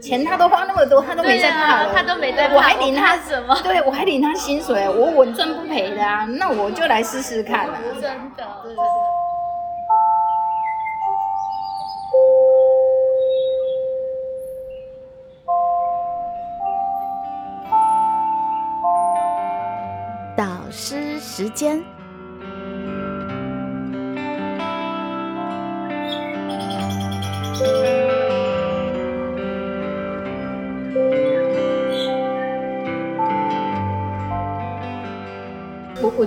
钱他都花那么多，他都没在怕了，他都没在怕，我还领他什么？对我还领他薪水，我稳赚不赔的啊，那我就来试试看啊，真的。导师时间。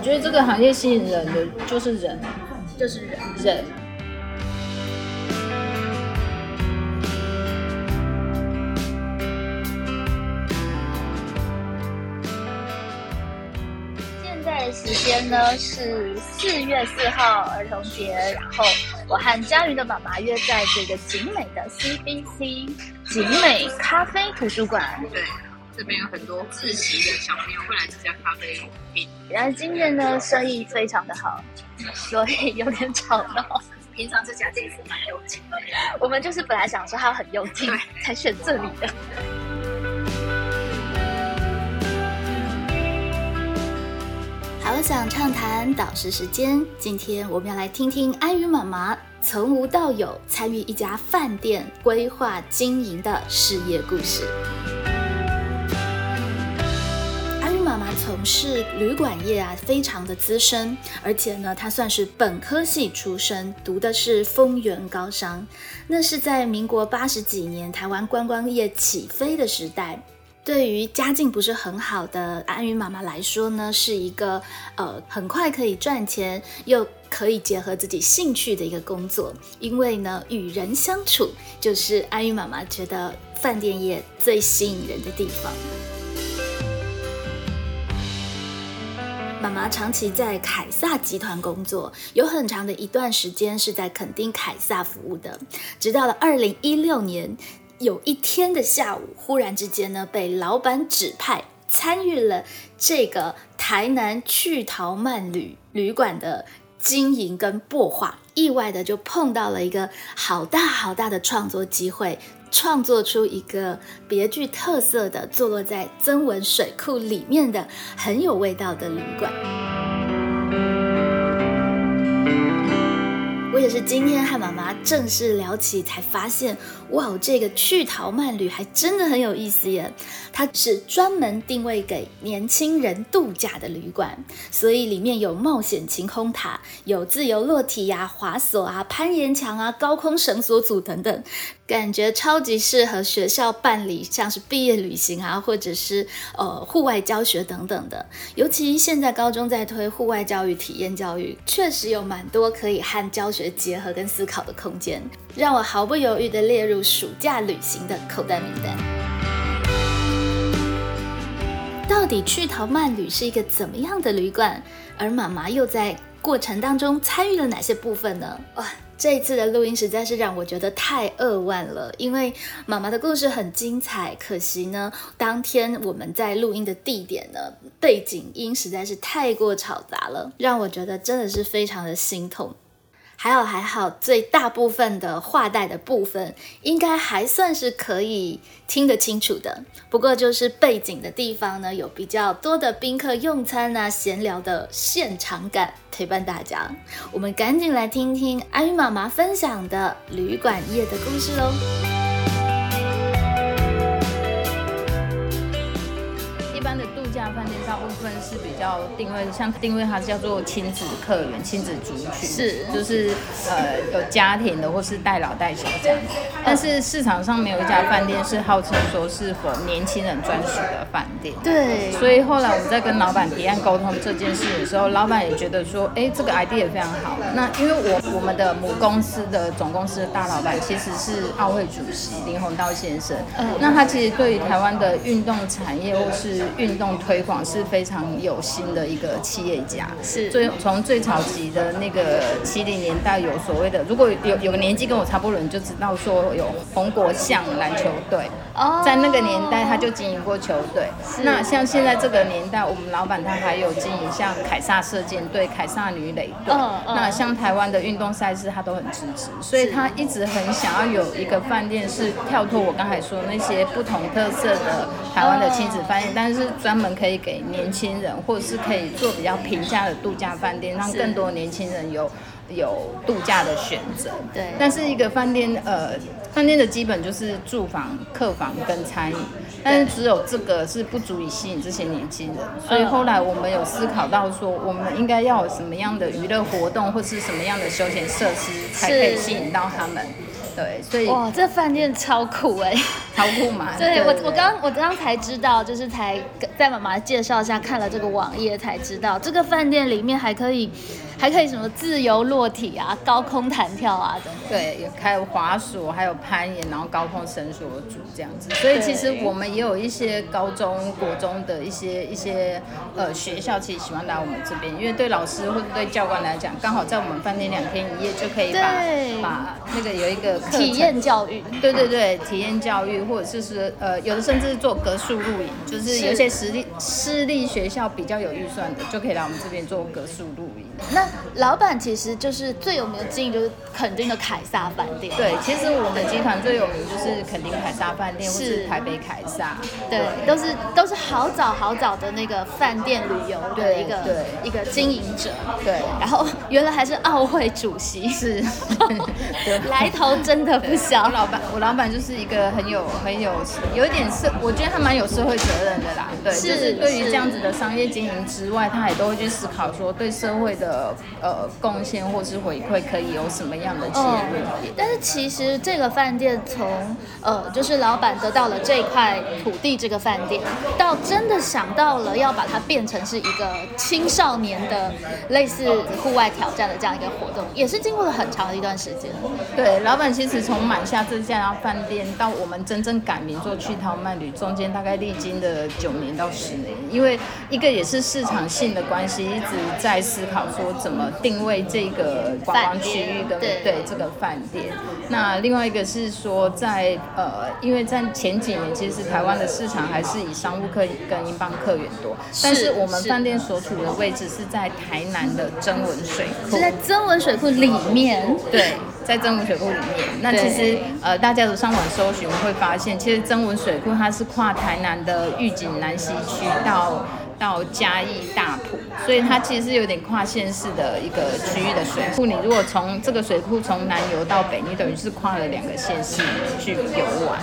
我觉得这个行业吸引人的就是人，就是人人。现在的时间呢是四月四号儿童节，然后我和佳瑜的妈妈约在这个景美的 CBC 景美咖啡图书馆。对。这边有很多自习的小朋友会来这家咖啡厅。然后今天呢，生意非常的好，所以有点吵闹。平常这家店是蛮幽静的。我们就是本来想说它很幽静，才选这里的。好想畅谈导师时间，今天我们要来听听安宇妈妈从无到有参与一家饭店规划经营的事业故事。从事旅馆业啊，非常的资深，而且呢，他算是本科系出身，读的是丰源高商。那是在民国八十几年，台湾观光业起飞的时代。对于家境不是很好的安云妈妈来说呢，是一个呃很快可以赚钱，又可以结合自己兴趣的一个工作。因为呢，与人相处就是安云妈妈觉得饭店业最吸引人的地方。妈妈长期在凯撒集团工作，有很长的一段时间是在垦丁凯撒服务的。直到了二零一六年，有一天的下午，忽然之间呢，被老板指派参与了这个台南趣陶慢旅旅馆的经营跟擘画，意外的就碰到了一个好大好大的创作机会。创作出一个别具特色的、坐落在增文水库里面的很有味道的旅馆。我也是今天和妈妈正式聊起，才发现，哇，这个趣陶慢旅还真的很有意思耶！它是专门定位给年轻人度假的旅馆，所以里面有冒险晴空塔，有自由落体呀、滑索啊、攀岩墙啊、高空绳索组等等。感觉超级适合学校办理，像是毕业旅行啊，或者是呃户外教学等等的。尤其现在高中在推户外教育、体验教育，确实有蛮多可以和教学结合跟思考的空间，让我毫不犹豫的列入暑假旅行的口袋名单。到底去陶慢旅是一个怎么样的旅馆？而妈妈又在过程当中参与了哪些部分呢？哇！这一次的录音实在是让我觉得太扼腕了，因为妈妈的故事很精彩，可惜呢，当天我们在录音的地点呢，背景音实在是太过嘈杂了，让我觉得真的是非常的心痛。还好还好，最大部分的话带的部分应该还算是可以听得清楚的。不过就是背景的地方呢，有比较多的宾客用餐啊、闲聊的现场感陪伴大家。我们赶紧来听听阿玉妈妈分享的旅馆夜的故事喽。分是比较定位，像定位它叫做亲子客源、亲子族群，是就是呃有家庭的或是带老带小这样。但是市场上没有一家饭店是号称说是否年轻人专属的饭店。对。所以后来我们在跟老板提案沟通这件事的时候，老板也觉得说，哎，这个 idea 非常好。那因为我我们的母公司的总公司的大老板其实是奥会主席林宏道先生，嗯，那他其实对于台湾的运动产业或是运动推推广是非常有心的一个企业家，是。最从最早期的那个七零年代有有所谓的，如果有有个年纪跟我差不多的人就知道说有红国象篮球队，哦。在那个年代他就经营过球队。那像现在这个年代，我们老板他还有经营像凯撒射箭队、凯撒女垒队。嗯嗯。那像台湾的运动赛事，他都很支持，所以他一直很想要有一个饭店是跳脱我刚才说那些不同特色的台湾的亲子饭店，但是专门可以给年轻人，或者是可以做比较平价的度假饭店，让更多年轻人有有度假的选择。对但是一个饭店，呃，饭店的基本就是住房、客房跟餐饮，但是只有这个是不足以吸引这些年轻人，所以后来我们有思考到说，我们应该要有什么样的娱乐活动，或是什么样的休闲设施，才可以吸引到他们。对，所以哇，这饭店超酷哎！超酷嘛。对我，我刚我刚才知道，就是才在妈妈介绍下看了这个网页，才知道这个饭店里面还可以，还可以什么自由落体啊、高空弹跳啊等等。对，有还有滑索，还有攀岩，然后高空绳索组这样子。所以其实我们也有一些高中、国中的一些一些呃学校，其实喜欢来我们这边，因为对老师或者对教官来讲，刚好在我们饭店两天一夜就可以把把那个有一个体验教育，对对对，体验教育，或者是是呃，有的甚至是做格数露营，就是是有一些私立私立学校比较有预算的，就可以来我们这边做格数露营。那老板其实就是最有名的经营就是垦丁的凯撒饭店。对，其实我们集团最有名就是垦丁凯撒饭店，或是是台北凯撒。对，都是都是好早好早的那个饭店旅游的一个一个经营者，对，然后原来还是奥会主席，是，来头真的不小。我。老板，我老板就是一个很有很有有一点社，我觉得他蛮有社会责任的啦。对，是就是对于这样子的商业经营之外，他也都会去思考说对社会的呃贡献或是回馈可以有什么样的切入点。但是其实这个饭店从呃，就是老板得到了这块土地，这个饭店，到真的想到了要把它变成是一个青少年的类似户外挑战的这样一个活动，也是经过了很长的一段时间。对，老板其实从买下这家饭店到我们真正改名做趣涛漫旅，中间大概历经的九年到十年，因为一个也是市场性的关系，一直在思考说怎么定位这个观光区域跟对对这个饭店。那另外一个是说在呃，因为在前几年其实台湾的市场还是以商务客跟英镑客源多，但是我们是饭店所处的位置是在台南的曾文水库是。在曾文水库里面，对，在曾文水库里面。那其实呃，大家都上网搜寻会发现，其实曾文水库它是跨台南的玉井南西区到到嘉义大埔，所以它其实是有点跨县市的一个区域的水库。你如果从这个水库从南游到北，你等于是跨了两个县市去游玩。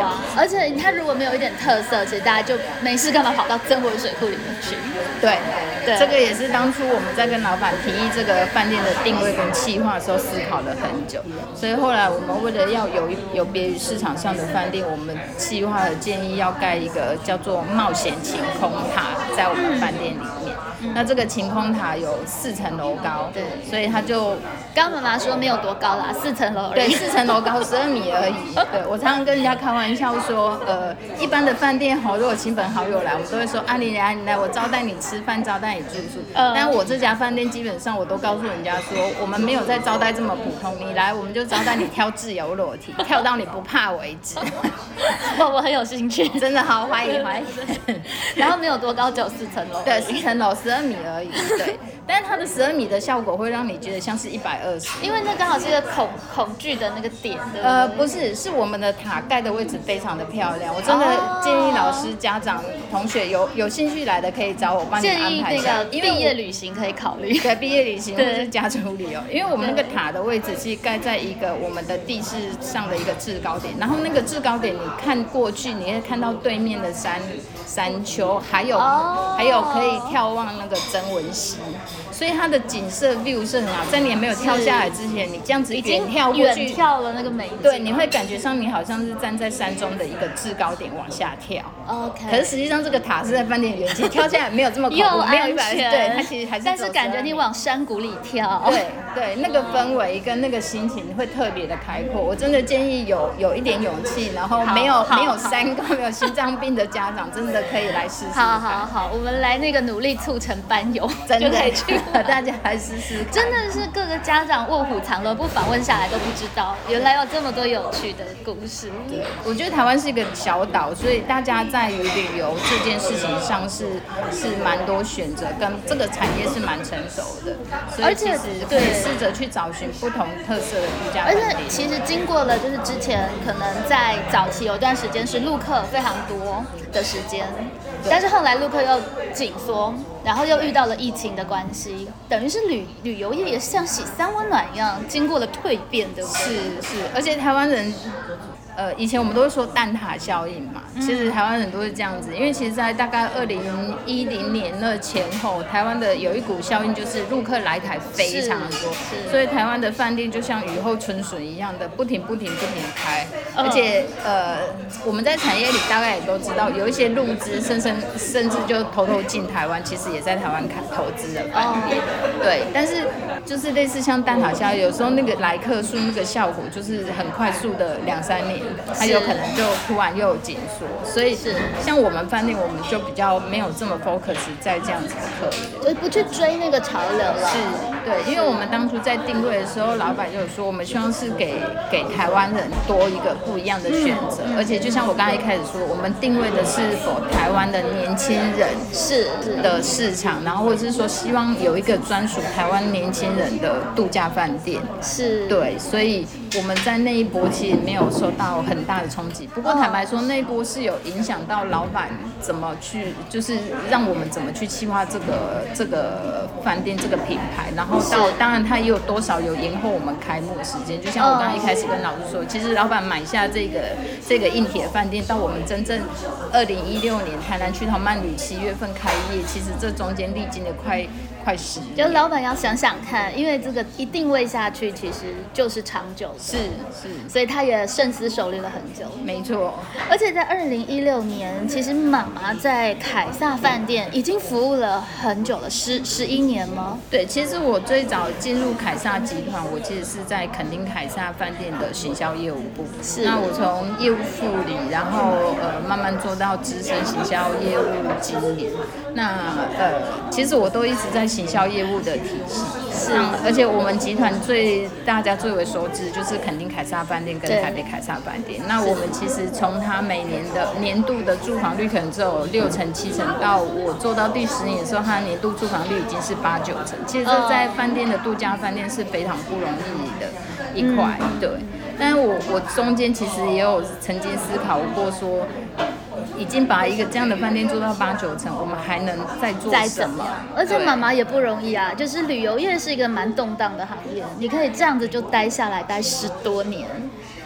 哇！而且它如果没有一点特色，其实大家就没事干嘛跑到曾文水库里面去？对，对这个也是当初我们在跟老板提议这个饭店的定位跟企划的时候思考了很久，所以后来我们为了要有有别于市场上的饭店，我们企划的建议要盖一个叫做冒险晴空塔在我们饭店里面。那这个晴空塔有四层楼高，对所以它就刚刚妈妈说没有多高啦，四层楼而对，四层楼高，十二米而已。对我常常跟人家开玩笑说，呃，一般的饭店好，如果亲朋好友来，我们都会说，啊，你来，你来，我招待你吃饭，招待你住宿。嗯但我这家饭店基本上我都告诉人家说，我们没有在招待这么普通，你来我们就招待你跳自由裸体，跳到你不怕为止。我我很有兴趣，真的好，欢迎欢迎。然后没有多高，只有四层楼。对，四层楼十二米而已。对，但是它的十二米的效果会让你觉得像是一百二十。因为那刚好是一个恐恐惧的那个点？呃，不是，是我们的塔盖的位置非常的漂亮，我真的哦建议老师、家长、同学有有兴趣来的可以找我帮你建议安排一下那个，因为我毕业旅行可以考虑。对毕业旅行 或对者是家族旅游，因为我们那个塔的位置是盖在一个我们的地势上的一个制高点，然后那个制高点你看过去，你会看到对面的山山丘，还有、哦还有可以眺望那个曾文熙，所以它的景色 view 是很好，在你没有跳下来之前，你这样子已经跳过去。跳了那个美景。对，你会感觉上你好像是站在山中的一个制高点往下跳。OK。可是实际上这个塔是在饭店原地，跳下来没有这么恐怖，没有一百，对，它其实还是。但是感觉你。往山谷里跳。对对，那个氛围跟那个心情会特别的开阔。我真的建议有有一点勇气，然后没有没有三高、没有心脏病的家长，真的可以来试试。好好好，我们来那个努力促成班友，真的可以去 大家来试试。真的是各个家长卧虎藏龙，不访问下来都不知道，原来有这么多有趣的故事。我觉得台湾是一个小岛，所以大家在于旅游这件事情上是是蛮多选择，跟这个产业是蛮成熟的，所以而且其实可以试着去找寻不同特色的度假而且。其实经过了，就是之前可能在早期有段时间是陆客非常多的时间，但是后来陆客又紧缩，然后又遇到了疫情的关系，等于是旅旅游业也是像洗三温暖一样，经过了蜕变，对不对？是是，而且台湾人，呃，以前我们都会说蛋挞效应嘛，嗯。其实台湾人都是这样子，因为其实，在大概二零一零年的前后，台湾的有一股效应，就是陆客来台非常的多是，所以台湾的饭店就像雨后春笋一样的，不停不停不停开，嗯。而且呃，我们在产业里大概也都知道，有一些入资甚甚甚至就偷偷进台湾，其实也在台湾开投资的饭店。对，但是就是类似像蛋挞效应，有时候那个来客数那个效果就是很快速的两三年，它有可能就突然又有紧缩，所以是像我们饭店，我们就比较没有这么 focus 在这样子的客人。就不去追那个潮流了。是对，因为我们当初在定位的时候，老板就有说，我们希望是给给台湾人多一个不一样的选择，而且就像我刚才一开始说，我们定位的是否台湾的年轻人是是的市场，然后或者是说希望有一个专属台湾年轻人的度假饭店。是，对，所以我们在那一波其实没有受到很大的冲击。不过坦白说，那一波是有影响到老板怎么去，就是让我们怎么去计划这个这个饭店这个品牌。然后到当然它也有多少有延后我们开幕的时间。就像我刚刚一开始跟老师说，其实老板买下这个这个硬铁饭店，到我们真正二零一六年台南区桃曼旅七月份开业，其实这中间历经了快快十年就年。老板要想想看，因为这个一定位下去，其实就是长久的，是是，所以他也深思熟虑了很久。没错。而且在二零一六年，其实妈妈在凯撒饭店已经服务了很久了，十十一年吗？对，其实我最早进入凯撒集团，我其实是在垦丁凯撒饭店的行销业务部。是那我从业务副理，然后呃慢慢做到资深行销业务经理。那呃，其实我都一直在行销业务的体系。是那而且我们集团最大家最为熟知就是肯定凯撒饭店跟台北凯撒饭店。那我们其实从它每年的年度的住房率可能只有六成七成，到我做到第十年的时候，它的年度住房率已经是八九成。其实这在饭店的度假饭店是非常不容易的一块，对。但是我我中间其实也有曾经思考过说。已经把一个这样的饭店做到八九成，我们还能再做什么怎么？而且妈妈也不容易啊，就是旅游业是一个蛮动荡的行业，你可以这样子就待下来，待十多年，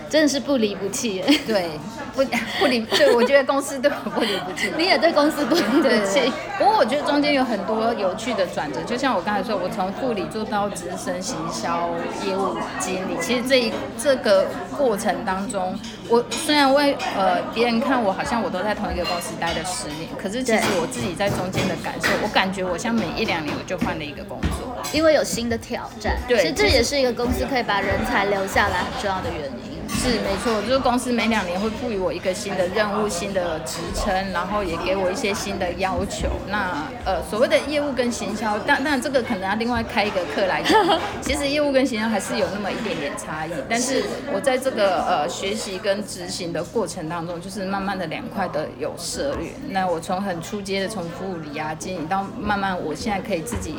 真的是不离不弃耶。对，不不离，对我觉得公司对我不离不弃。你也对公司不离不对弃，不过我觉得中间有很多有趣的转折，就像我刚才说，我从副理做到资深行销业务经理，其实这一这个过程当中，我虽然为呃别人看我好像我都在同一个公司待了十年，可是其实我自己在中间的感受，我感觉我像每一两年我就换了一个工作。因为有新的挑战。对其实这也是一个公司可以把人才留下来很重要的原因。是没错，就是公司每两年会赋予我一个新的任务、新的职称，然后也给我一些新的要求。那呃，所谓的业务跟行销，但但这个可能要另外开一个课来讲。其实业务跟行销还是有那么一点点差异，但是我在这个呃学习跟执行的过程当中，就是慢慢的两块的有涉猎。那我从很初阶的从副理啊经营到慢慢我现在可以自己，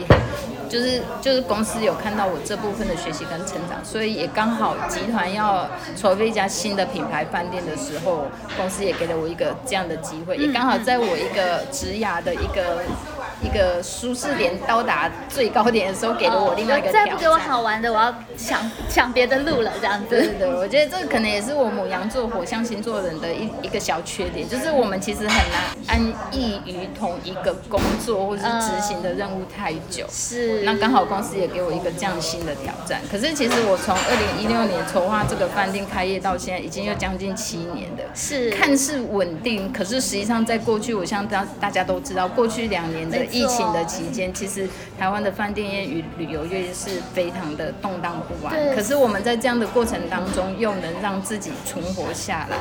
就是就是公司有看到我这部分的学习跟成长，所以也刚好集团要筹备一家新的品牌饭店的时候，公司也给了我一个这样的机会，也刚好在我一个职涯的一个一个舒适点到达最高点的时候，给了我另外一个挑战。再不给我好玩的，我要抢抢别的路了，这样子。对对对，我觉得这个可能也是我母羊座、火象星座人的一一个小缺点，就是我们其实很难安逸于同一个工作或是执行的任务太久。是。那刚好公司也给我一个这样新的挑战。可是其实我从二零一六年筹划这个饭店开业到现在，已经有将近七年了。是看似稳定，可是实际上在过去，我像大大家都知道，过去两年的疫情的期间，其实台湾的饭店业与旅游业是非常的动荡不安。对可是我们在这样的过程当中，又能让自己存活下来。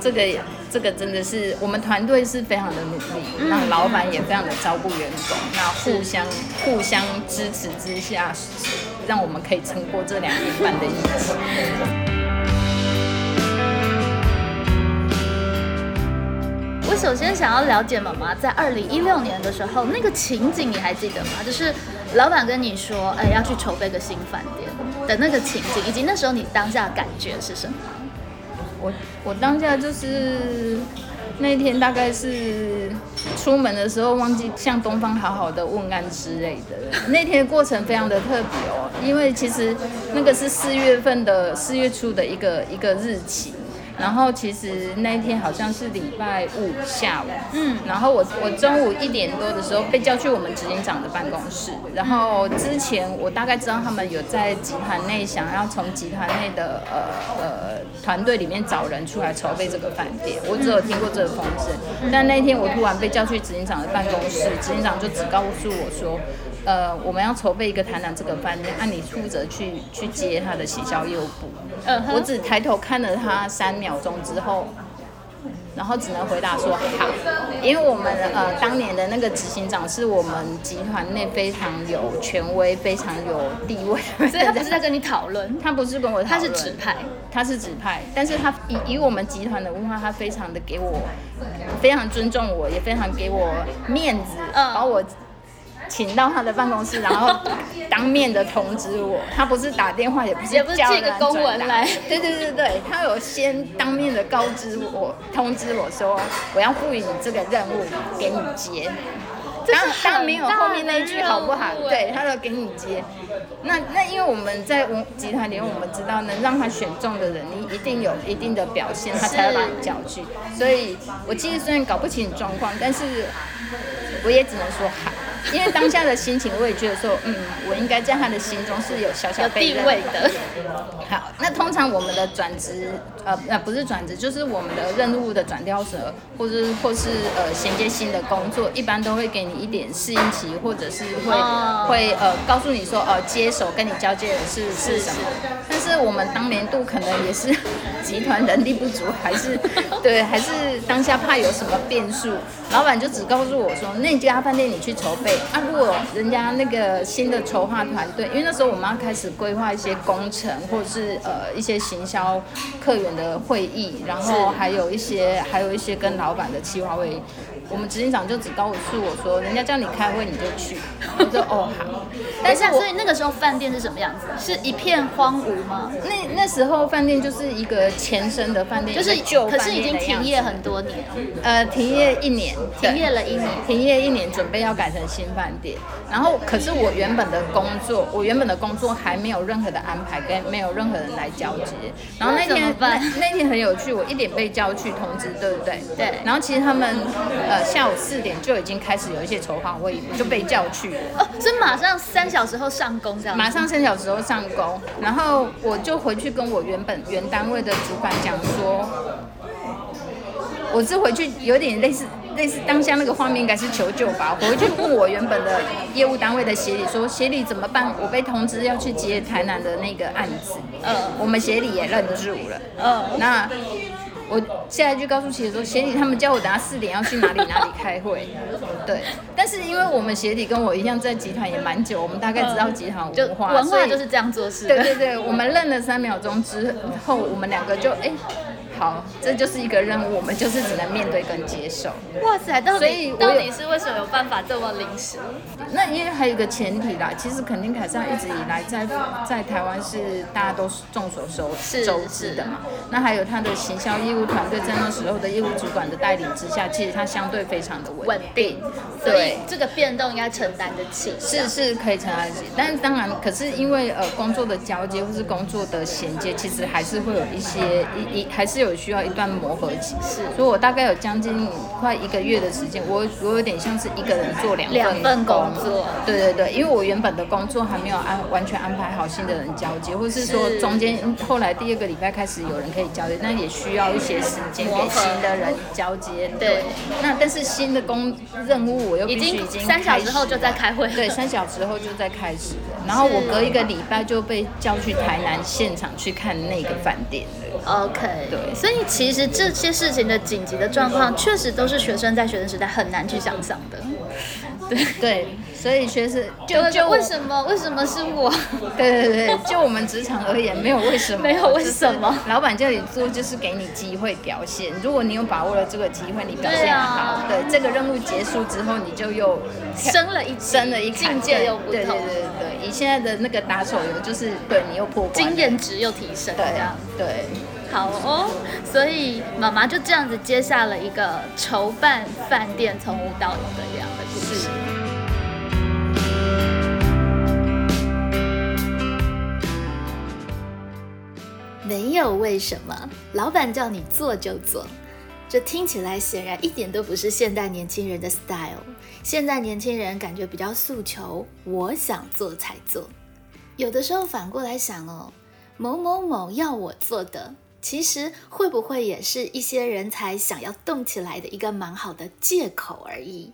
这个这个真的是我们团队是非常的努力，那老板也非常的照顾员工，那互相互相支持之下，让我们可以撑过这两年半的疫情。我首先想要了解妈妈在二零一六年的时候那个情景，你还记得吗？就是老板跟你说，哎，要去筹备个新饭店的那个情景，以及那时候你当下的感觉是什么？我我当下就是那天大概是出门的时候忘记向东方好好的问安之类的。那天的过程非常的特别哦，因为其实那个是四月份的四月初的一个一个日期。然后其实那一天好像是礼拜五下午，嗯，然后我我中午一点多的时候被叫去我们执行长的办公室，然后之前我大概知道他们有在集团内想要从集团内的呃呃团队里面找人出来筹备这个饭店，我只有听过这个风声，但那天我突然被叫去执行长的办公室，执行长就只告诉我说。呃，我们要筹备一个台南这个饭店，按你负责去去接他的行销业务部。嗯，我只抬头看了他三秒钟之后，然后只能回答说好，因为我们呃当年的那个执行长是我们集团内非常有权威、非常有地位，所以他不是在跟你讨论，他不是跟我讨论，他是指派，他是指派，但是他以以我们集团的文化，他非常的给我，非常尊重我，也非常给我面子，把我。请到他的办公室，然后当面的通知我。他不是打电话，也不是寄个公文来。对对对对，他有先当面的告知我，通知我说我要赋予你这个任务给你接。当当没有后面那一句好不好？对，他说给你接。那那因为我们在我集团里，我们知道能让他选中的人，你一定有一定的表现，他才会把你叫去。所以我其实虽然搞不清状况，但是我也只能说好。因为当下的心情，我也觉得说，嗯，我应该在他的心中是有小小地位的。好，那通常我们的转职，呃，呃，不是转职，就是我们的任务的转调者，或是或是呃衔接新的工作，一般都会给你一点适应期，或者是会会呃告诉你说，呃，接手跟你交接的是是什么。但是我们当年度可能也是集团人力不足，还是 对，还是当下怕有什么变数，老板就只告诉我说，那家饭店你去筹备。啊，如果人家那个新的筹划团队，因为那时候我们要开始规划一些工程，或者是呃一些行销客源的会议，然后还有一些还有一些跟老板的企划会。我们执行长就只告诉我说，人家叫你开会你就去，我就哦好。但是所以那个时候饭店是什么样子？是一片荒芜吗？那那时候饭店就是一个前身的饭店，就是旧，可是已经停业很多年。呃，停业一年，停业了一年，停业一年，准备要改成新饭店。然后，可是我原本的工作，我原本的工作还没有任何的安排，跟没有任何人来交接。然后那天那那天很有趣，我一点被叫去通知，对不对？对。然后其实他们呃。下午四点就已经开始有一些筹划会议，就被叫去了。哦，所以马上三小时后上工这样。马上三小时后上工，然后我就回去跟我原本原单位的主管讲说，我是回去有点类似类似当下那个画面，应该是求救吧。回去问我原本的业务单位的协理说，协理怎么办？我被通知要去接台南的那个案子。嗯，我们协理也愣住了。嗯，那。我现在就告诉协理说，协理他们叫我等下四点要去哪里哪里开会，对。但是因为我们协理跟我一样在集团也蛮久，我们大概知道集团文化，文化就是这样做事。对对对，我们愣了三秒钟之后，我们两个就哎。好，这就是一个任务，我们就是只能面对跟接受。哇塞，到底到底是为什么有办法这么临时？那因为还有一个前提啦，其实肯定凯撒一直以来在在台湾是大家都是众所周周知的嘛。那还有他的行销业务团队在那时候的业务主管的带领之下，其实他相对非常的稳定。对，这个变动应该承担得起。是是可以承担得起，但是当然，可是因为呃工作的交接或是工作的衔接，其实还是会有一些一一还是有。有需要一段磨合期，是，所以我大概有将近快一个月的时间，我我有点像是一个人做两两份工作，对对对，因为我原本的工作还没有安完全安排好新的人交接，或是说中间后来第二个礼拜开始有人可以交接，那也需要一些时间给新的人交接，对。那但是新的工任务我又必须已经三小时后就在开会，对，三小时后就在开始了，然后我隔一个礼拜就被叫去台南现场去看那个饭店。了。OK，对所以其实这些事情的紧急的状况，确实都是学生在学生时代很难去想象的。对对，所以学生就就就为什么为什么是我？对对对，就我们职场而言，没有为什么，没有为什么老板叫你做，就是给你机会表现。如果你有把握了这个机会，你表现对啊好，对这个任务结束之后，你就又升了一级升了一坎境界又不对对同对对对，以现在的那个打手游，就是对你又破经验值又提升，对这样。对。好哦，所以妈妈就这样子接下了一个筹办饭店从无到有的这样的故事。没有为什么，老板叫你做就做，这听起来显然一点都不是现代年轻人的 style。现在年轻人感觉比较诉求，我想做才做。有的时候反过来想哦，某某某要我做的，其实会不会也是一些人才想要动起来的一个蛮好的借口而已？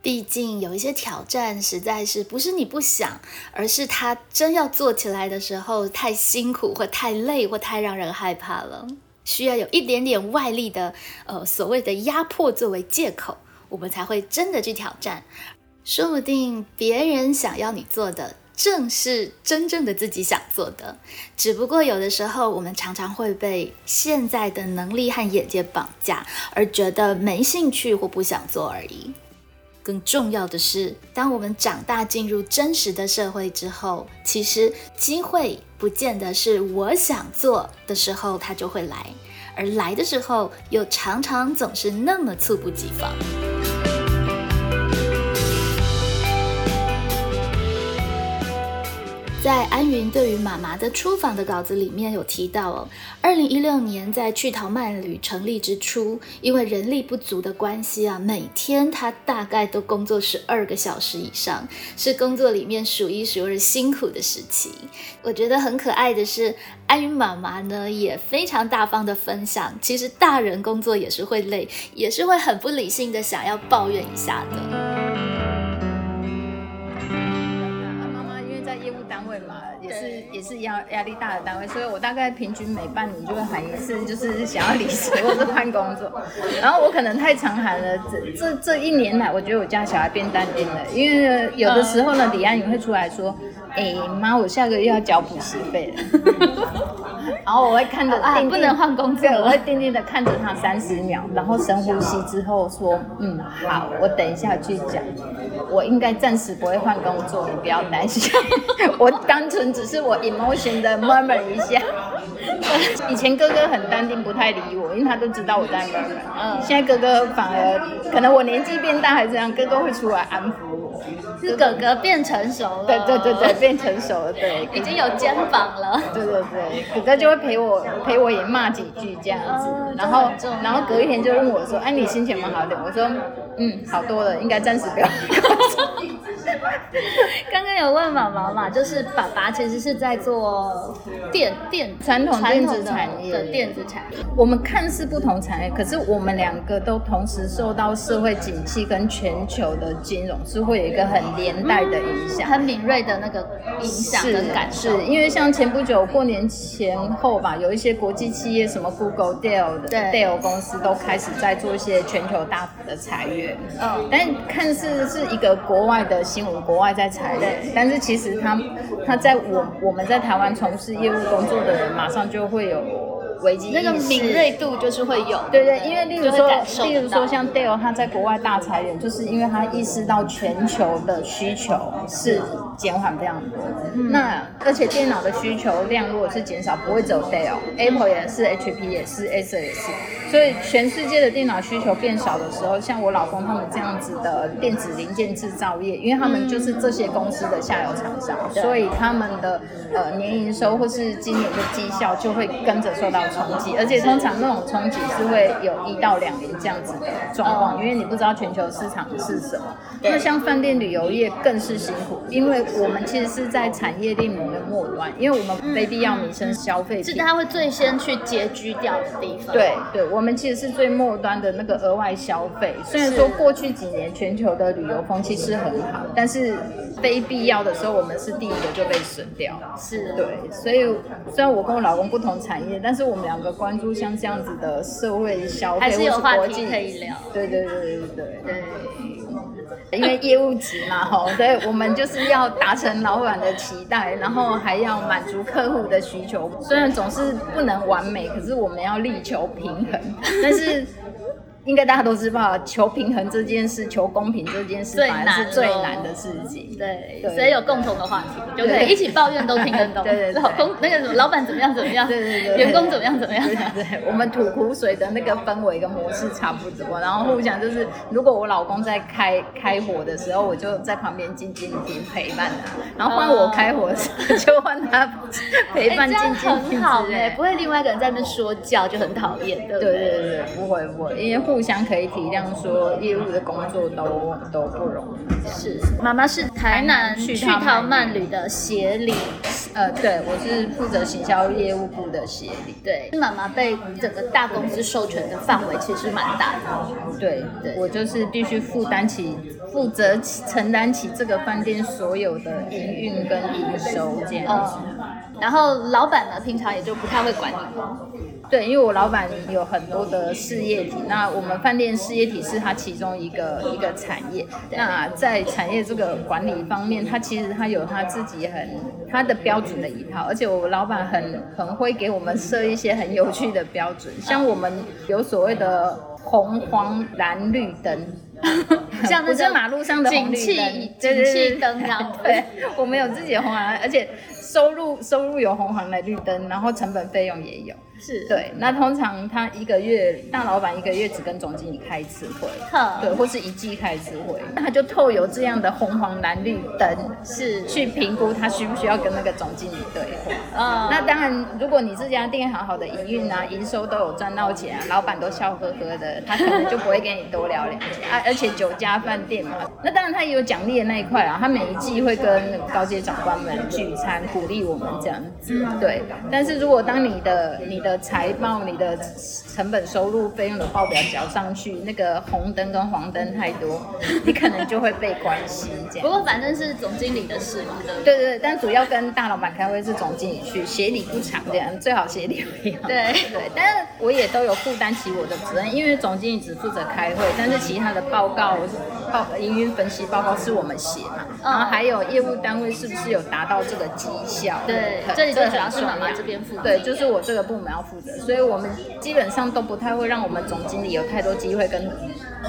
毕竟有一些挑战实在是不是你不想，而是他真要做起来的时候太辛苦或太累或太让人害怕了，需要有一点点外力的呃所谓的压迫作为借口，我们才会真的去挑战。说不定别人想要你做的，正是真正的自己想做的，只不过有的时候我们常常会被现在的能力和眼界绑架，而觉得没兴趣或不想做而已。更重要的是，当我们长大进入真实的社会之后，其实机会不见得是我想做的时候它就会来，而来的时候又常常总是那么猝不及防。在安云对于妈妈的出访的稿子里面有提到哦，二零一六年在去逃慢旅成立之初，因为人力不足的关系啊，每天他大概都工作十二个小时以上，是工作里面数一数二辛苦的时期。我觉得很可爱的是，安云妈妈呢也非常大方的分享，其实大人工作也是会累，也是会很不理性的想要抱怨一下的。单位嘛，也是也是压压力大的单位，所以我大概平均每半年就会喊一次，就是想要离职或者换工作。然后我可能太常喊了，这这这一年来，我觉得我家小孩变淡定了，因为有的时候呢，李安也会出来说：“哎、妈，我下个月要缴补习费了。”然后我会看着啊不能换工作我会定定的看着他三十秒，然后深呼吸之后说：“嗯，好，我等一下去讲。我应该暂时不会换工作，你不要担心。我单纯只是我 emotion 的 murmur 一下。以前哥哥很淡定，不太理我，因为他都知道我在 murmur。嗯现在哥哥反而可能我年纪变大还是这样，哥哥会出来安抚我。是哥哥变成熟了，对对对对，，变成熟了，对，已经有肩膀了。对对对，哥哥就会陪我陪我也骂几句这样子哦，然后然后隔一天就问我说：“哎、你心情有没有好点？”我说：“嗯，好多了，应该暂时不要。刚刚有问妈妈嘛，就是爸爸其实是在做电电传统电子产业的电子产业，我们看似不同产业，可是我们两个都同时受到社会景气跟全球的金融是会有一个很连带的影响。很敏锐的那个影响跟感受。是因为像前不久过年前后吧，有一些国际企业，什么 Google、Dell 的对 Dell 公司都开始在做一些全球大幅的裁员。嗯但看似是一个国外的新闻，国外在裁员，但是其实他他在我我们在台湾从事业务工作的人，马上就会有危机意识。那个敏锐度就是会有，对对，因为例如说例如说像 Dale 他在国外大裁员，就是因为他意识到全球的需求是减缓非常多。嗯那而且电脑的需求量如果是减少，不会只有 Dale，Apple 也是，HP 也是，Acer 也是。所以全世界的电脑需求变少的时候，像我老公他们这样子的电子零件制造业，因为他们就是这些公司的下游厂商，对所以他们的呃年营收或是今年的绩效就会跟着受到冲击，而且通常那种冲击是会有一到两年这样子的状况，因为你不知道全球市场是什么。那像饭店旅游业更是辛苦，因为我们其实是在产业链里面末端，因为我们非必要民生消费品。是他会最先去拮据掉的地方。对对，我们其实是最末端的那个额外消费。虽然说过去几年全球的旅游风气是很好，但是非必要的时候，我们是第一个就被损掉。是，对，所以虽然我跟我老公不同产业，但是我们们两个关注像这样子的社会消费，还是有话题可以聊。对对对对对对，因为业务急嘛，吼，所以我们就是要达成老板的期待，然后还要满足客户的需求。虽然总是不能完美，可是我们要力求平衡。但是应该大家都知道，求平衡这件事，求公平这件事，最反而是最难的事情。对，对所以有共同的话题，就可以一起抱怨都听得懂。对对对。老公那个什么，老板怎么样怎么样，对对对员工怎么样怎么样。对对对，我们吐苦水的那个氛围跟模式差不多，然后互相就是，如果我老公在开开火的时候，我就在旁边静静听陪伴他，然后换我开火的时候，就换他陪伴静静听很好哎，不会另外一个人在那边说教，就很讨厌，对不对？对对对，不会不会，因为互相可以体谅，说业务的工作都都不容易。是，妈妈是台南去去淘淘慢慢旅的协理，呃，对，我是负责行销业务部的协理。对，妈妈被整个大公司授权的范围其实蛮大的。对对我就是必须负担起、负责起、承担起这个饭店所有的营运跟营收这样子。嗯，然后老板呢，平常也就不太会管你。对，因为我老板有很多的事业体，那我们饭店事业体是它其中一个一个产业。那在产业这个管理方面，他其实他有他自己很他的标准的一套，而且我老板很很会给我们设一些很有趣的标准，像我们有所谓的红黄蓝绿灯。像那个不是马路上的红绿景气灯，灯这样对，我们有自己的红黄蓝，而且收入收入有红黄蓝绿灯，然后成本费用也有。是，对，那通常他一个月大老板一个月只跟总经理开一次会，呵。对，或是一季开一次会，那他就透有这样的红黄蓝绿灯是，去评估他需不需要跟那个总经理对话。嗯，那当然，如果你这家店好好的营运啊，营收都有赚到钱、啊，老板都笑呵呵的，他可能就不会跟你多聊两句啊。而且酒家饭店嘛，那当然他也有奖励的那一块啊，他每一季会跟高阶长官们聚餐，鼓励我们这样子。对，但是如果当你的你的财报、你的成本收入费用的报表交上去，那个红灯跟黄灯太多，你可能就会被关心这样不。过反正是总经理的事嘛，对对？但主要跟大老板开会是总经理去，协理不常这样，最好协理不要。对对，但是我也都有负担起我的责任，因为总经理只负责开会，但是其他的报告、报营运分析报告是我们写嘛，然后还有业务单位是不是有达到这个绩效？对这里就主要是妈妈这边负责对，就是我这个部门要负责，所以我们基本上都不太会让我们总经理有太多机会跟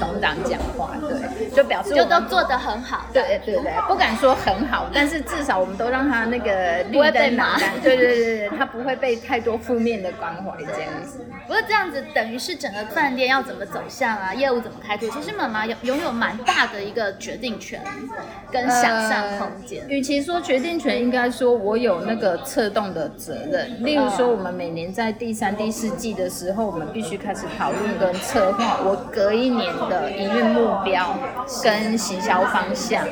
董事长讲话，对，就表示我就们都做得很好。对对对，不敢说很好，但是至少我们都让他那个绿不会被骂灯对对对对，他不会被太多负面的关怀这样子。不过这样子等于是整个饭店要怎么走向啊，业务怎么开拓，其实妈妈有拥有蛮大的一个决定权跟想象空间。呃与其说决定权，应该说我有那个策动的责任。例如说，我们每年在第三、第四季的时候，我们必须开始讨论跟策划我隔一年的营运目标跟行销方向。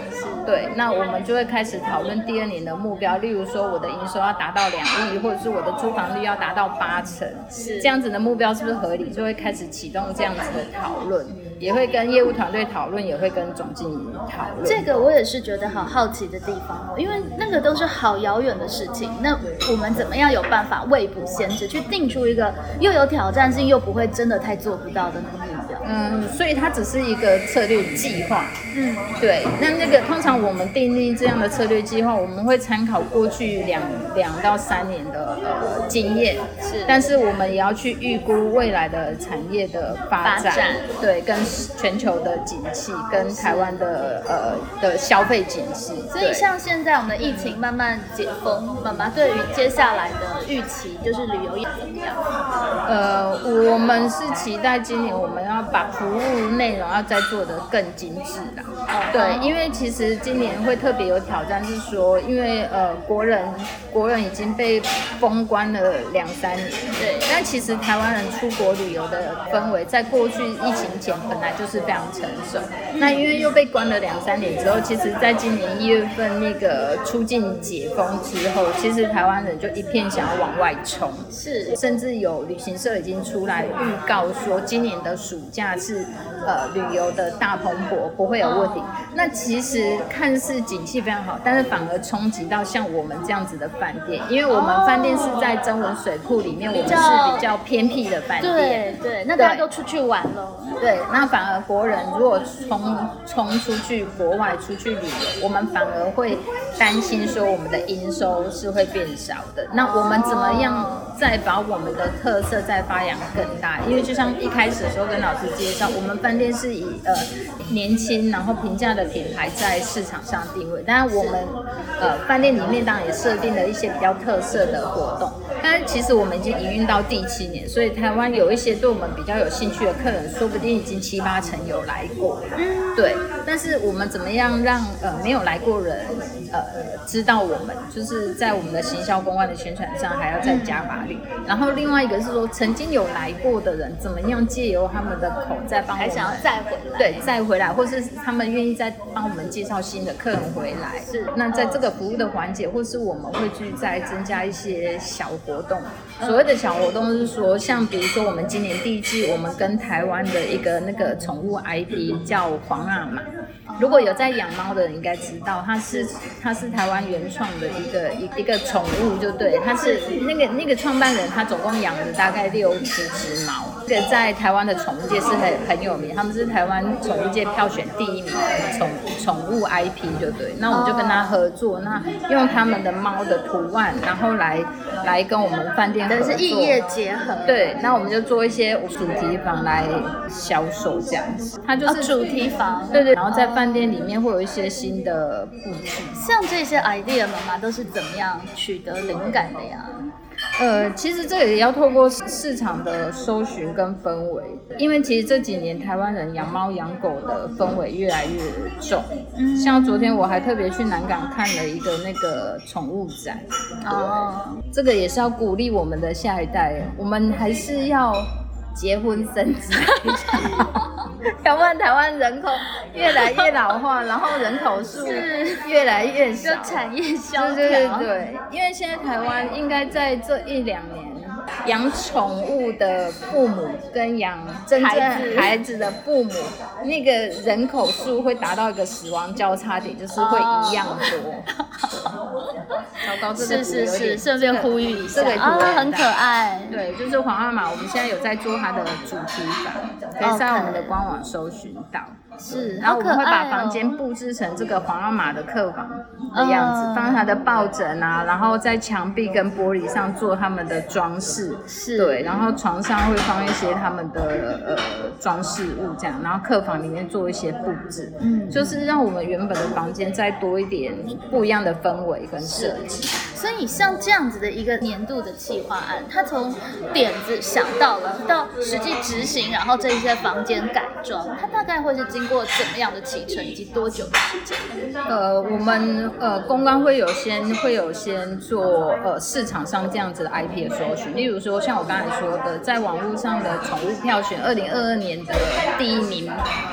对，那我们就会开始讨论第二年的目标，例如说我的营收要达到两亿，或者是我的租房率要达到八成，是这样子的目标是不是合理？就会开始启动这样子的讨论，也会跟业务团队讨论，也会跟总经理讨论。这个我也是觉得好好奇的地方哦，因为那个都是好遥远的事情。那我们怎么样有办法未卜先知，去定出一个又有挑战性又不会真的太做不到的？嗯，所以它只是一个策略计划。嗯，对，那那个通常我们订立这样的策略计划，我们会参考过去两两到三年的呃经验，是。但是我们也要去预估未来的产业的发展，发展。对，跟全球的景气，跟台湾的呃的消费景气，所以像现在我们的疫情慢慢解封，妈妈对于接下来的预期就是旅游业怎么样？呃，我们是期待今年我们要把服务内容要再做得更精致啦。对，因为其实今年会特别有挑战，是说，因为呃国人国人已经被封关了两三年，对但其实台湾人出国旅游的氛围，在过去疫情前本来就是非常成熟。那因为又被关了两三年之后，其实在今年一月份那个出境解封之后，其实台湾人就一片想要往外冲。是甚至有旅行社已经出来预告说，今年的暑假下次呃旅游的大蓬勃不会有问题。那其实看似景气非常好，但是反而冲击到像我们这样子的饭店，因为我们饭店是在增文水库里面，我们是比较偏僻的饭店。对对，那大家都出去玩了。对，那反而国人如果冲冲出去国外出去旅游，我们反而会担心说我们的营收是会变少的。那我们怎么样再把我们的特色再发扬更大？因为就像一开始的时候跟老师介绍，我们饭店是以呃年轻然后平价的品牌在市场上定位，当然我们呃饭店里面当然也设定了一些比较特色的活动。但是其实我们已经营运到第七年，所以台湾有一些对我们比较有兴趣的客人，说不定已经七八成有来过。嗯，对。但是我们怎么样让呃没有来过人呃知道我们？就是在我们的行销公关的宣传上还要再加把力。然后另外一个是说，曾经有来过的人，怎么样借由他们的口再帮我们，还想要再回来？对，再回来，或是他们愿意再帮我们介绍新的客人回来。是。那在这个服务的环节，或是我们会去再增加一些小活动。所谓的小活动是说，像比如说我们今年第一季，我们跟台湾的一个那个宠物 IP 叫黄阿玛。如果有在养猫的人应该知道，它是它是台湾原创的一个一一个宠物，就对，它是那个那个创办人，他总共养了大概六七只猫，这个在台湾的宠物界是很很有名，他们是台湾宠物界票选第一名的宠宠物 IP，就对。那我们就跟他合作，那用他们的猫的图案，然后来来跟我们饭店合作，是异业结合。对，那我们就做一些主题房来销售这样子，它就是主题房，对对，然后在饭店里面会有一些新的布局，像这些 idea 妈妈都是怎么样取得灵感的呀？呃，其实这也要透过市场的搜寻跟氛围，因为其实这几年台湾人养猫养狗的氛围越来越重。嗯，像昨天我还特别去南港看了一个那个宠物展。哦，这个也是要鼓励我们的下一代，我们还是要结婚生子。要不然台湾人口越来越老化，然后人口数越来越少，产业萧条。对对对，因为现在台湾应该在这一两年。养宠物的父母跟养真正孩子的父母，那个人口数会达到一个死亡交叉点，就是会一样多。糟糕，这个是是是，顺便呼吁一下，这个图很可爱。对，就是皇阿玛，我们现在有在做它的主题版，可以在我们的官网搜寻到。是，然后我们会把房间布置成这个皇阿玛的客房的样子，放他的抱枕啊，然后在墙壁跟玻璃上做他们的装饰，是。对，然后床上会放一些他们的呃装饰物这样，然后客房里面做一些布置，嗯，就是让我们原本的房间再多一点不一样的氛围跟设计。所以像这样子的一个年度的企划案，它从点子想到了到实际执行，然后这些房间改装，它大概会是经过怎么样的启程，以及多久的时间？呃，我们呃公关会有先会有先做呃市场上这样子的 IP 的搜寻，例如说像我刚才说的，在网络上的宠物票选，二零二二年的第一名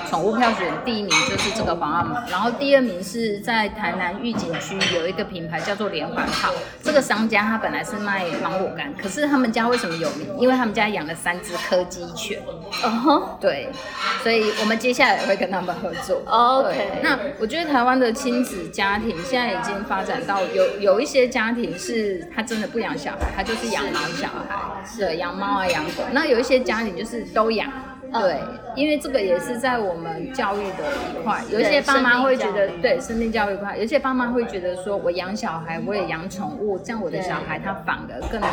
宠物票选第一名就是这个皇阿玛，然后第二名是在台南御景区有一个品牌叫做连环套。这个商家他本来是卖芒果干，可是他们家为什么有名？因为他们家养了三只柯基犬。哦，对，所以我们接下来会跟他们合作。OK，那我觉得台湾的亲子家庭现在已经发展到有有一些家庭是他真的不养小孩，他就是养猫小孩，是养猫啊养狗。那有一些家庭就是都养。对，因为这个也是在我们教育的一块，有一些爸妈会觉得，对生命教育块，有些爸妈会觉得说，我养小孩，我也养宠物，这样我的小孩他反而更能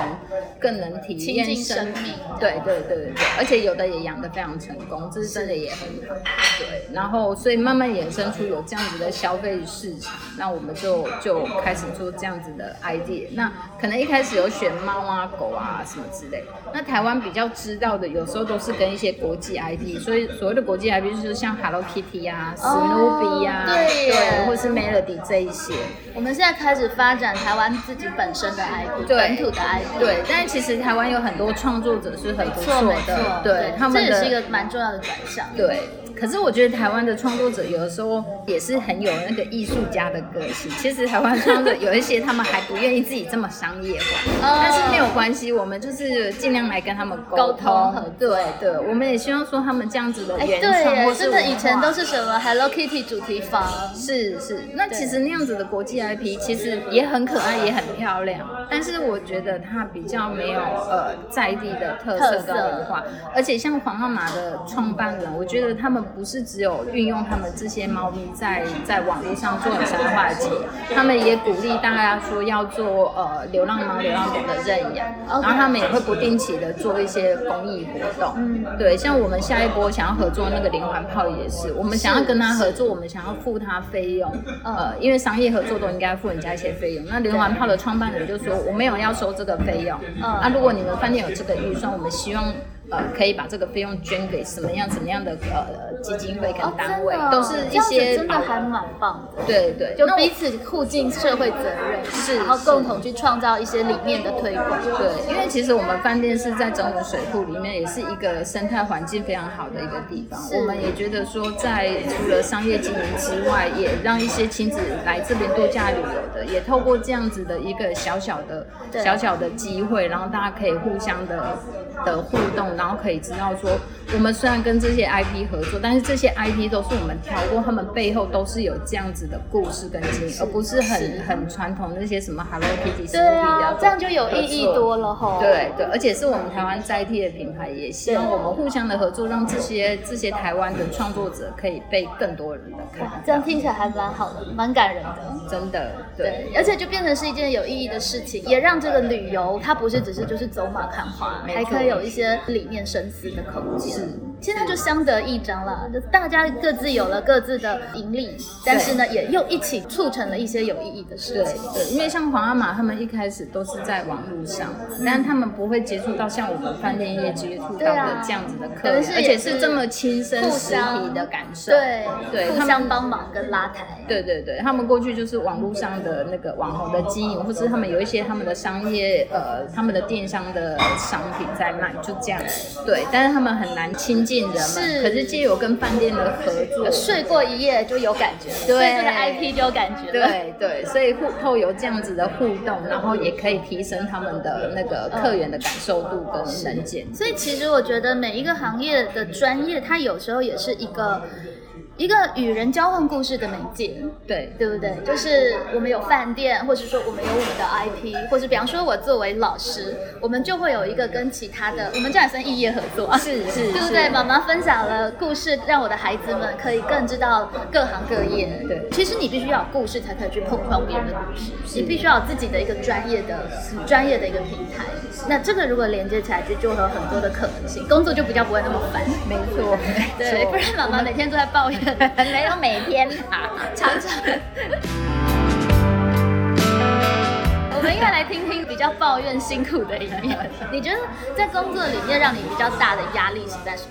更能体验生命。对对对对对，而且有的也养得非常成功，这是真的也很好。对，然后所以慢慢衍生出有这样子的消费市场，那我们就就开始做这样子的 idea。那可能一开始有选猫啊、狗啊什么之类，那台湾比较知道的，有时候都是跟一些国。IP，所以所谓的国际 IP 就是像 Hello Kitty 啊、Snoopy 啊，对，或是 Melody 这一些。我们现在开始发展台湾自己本身的 IP，本土的 IP。对，但是其实台湾有很多创作者是很不错的，对，他们这也是一个蛮重要的转向。对。可是我觉得台湾的创作者有的时候也是很有那个艺术家的个性。其实台湾创作者有一些他们还不愿意自己这么商业化，但是没有关系，我们就是尽量来跟他们沟沟通。对对，我们也希望说他们这样子的哎，原创对耶，或是真的以前都是什么 Hello Kitty 主题房，是是，那其实那样子的国际 IP 其实也很可爱，也很漂亮，但是我觉得它比较没有呃在地的特色跟文化，而且像黄号码的创办人，我觉得他们不是只有运用他们这些猫咪在在网络上做很商业化的经营，他们也鼓励大家说要做呃流浪猫、流浪狗的认养，然后他们也会不定期的做一些公益活动，嗯。对，像我们下一波想要合作那个连环炮也是，我们想要跟他合作，我们想要付他费用，呃，因为商业合作都应该付人家一些费用。那连环炮的创办人就说我没有要收这个费用，嗯。那如果你们饭店有这个预算，我们希望。呃，可以把这个费用捐给什么样什么样的呃基金会跟哦，单位，都是一些真的还蛮棒的。对对，就彼此互尽社会责任，是然后共同去创造一些理念的推广。对，因为其实我们饭店是在整个水库里面，也是一个生态环境非常好的一个地方。是我们也觉得说，在除了商业经营之外，也让一些亲子来这边度假旅游的，也透过这样子的一个小小的小小的机会，然后大家可以互相的的互动，然后可以知道说，我们虽然跟这些 IP 合作，但是这些 IP 都是我们挑过，他们背后都是有这样子的故事跟经历，而不是很很传统那些什么 Hello Kitty、对啊，这样就有意义多了吼。对对，而且是我们台湾在地的品牌，也希望我们互相的合作，让这些这些台湾的创作者可以被更多人的看这样。听起来还蛮好的，蛮感人的。真的，对对，而且就变成是一件有意义的事情，也让这个旅游它不是只是就是走马看花，还可以有一些理念深思的空间。现在就相得益彰了，就大家各自有了各自的盈利，但是呢，也又一起促成了一些有意义的事对情。对，因为像皇阿玛他们一开始都是在网络上，但他们不会接触到像我们饭店业接触到的这样子的客人，而且是这么亲身实体的感受。对对互相帮忙跟拉抬。对对对，他们过去就是网络上的那个网红的经营，或是他们有一些他们的商业呃他们的电商的商品在卖，就这样。对，但是他们很难亲近是可是借由跟饭店的合作，睡过一夜就有感觉了，对所以这个 IP 就有感觉了。对对，所以互透有这样子的互动，然后也可以提升他们的那个客源的感受度跟能见。所以其实我觉得每一个行业的专业，它有时候也是一个一个与人交换故事的媒介。对对不对？就是我们有饭店，或者说我们有我们的 IP，或者比方说我作为老师，我们就会有一个跟其他的，我们这样也算异业合作啊，是是 对不对？妈妈分享了故事，让我的孩子们可以更知道各行各业。对其实你必须要有故事才可以去碰撞别人的故事，你必须要有自己的一个专业的专业的一个平台。那这个如果连接起来，就就会有很多的可能性，工作就比较不会那么烦。没错，没 对，不然妈妈每天都在抱怨，没有每天啊，常常。我们应该来听听比较抱怨辛苦的一面。你觉得在工作里面让你比较大的压力是在什么？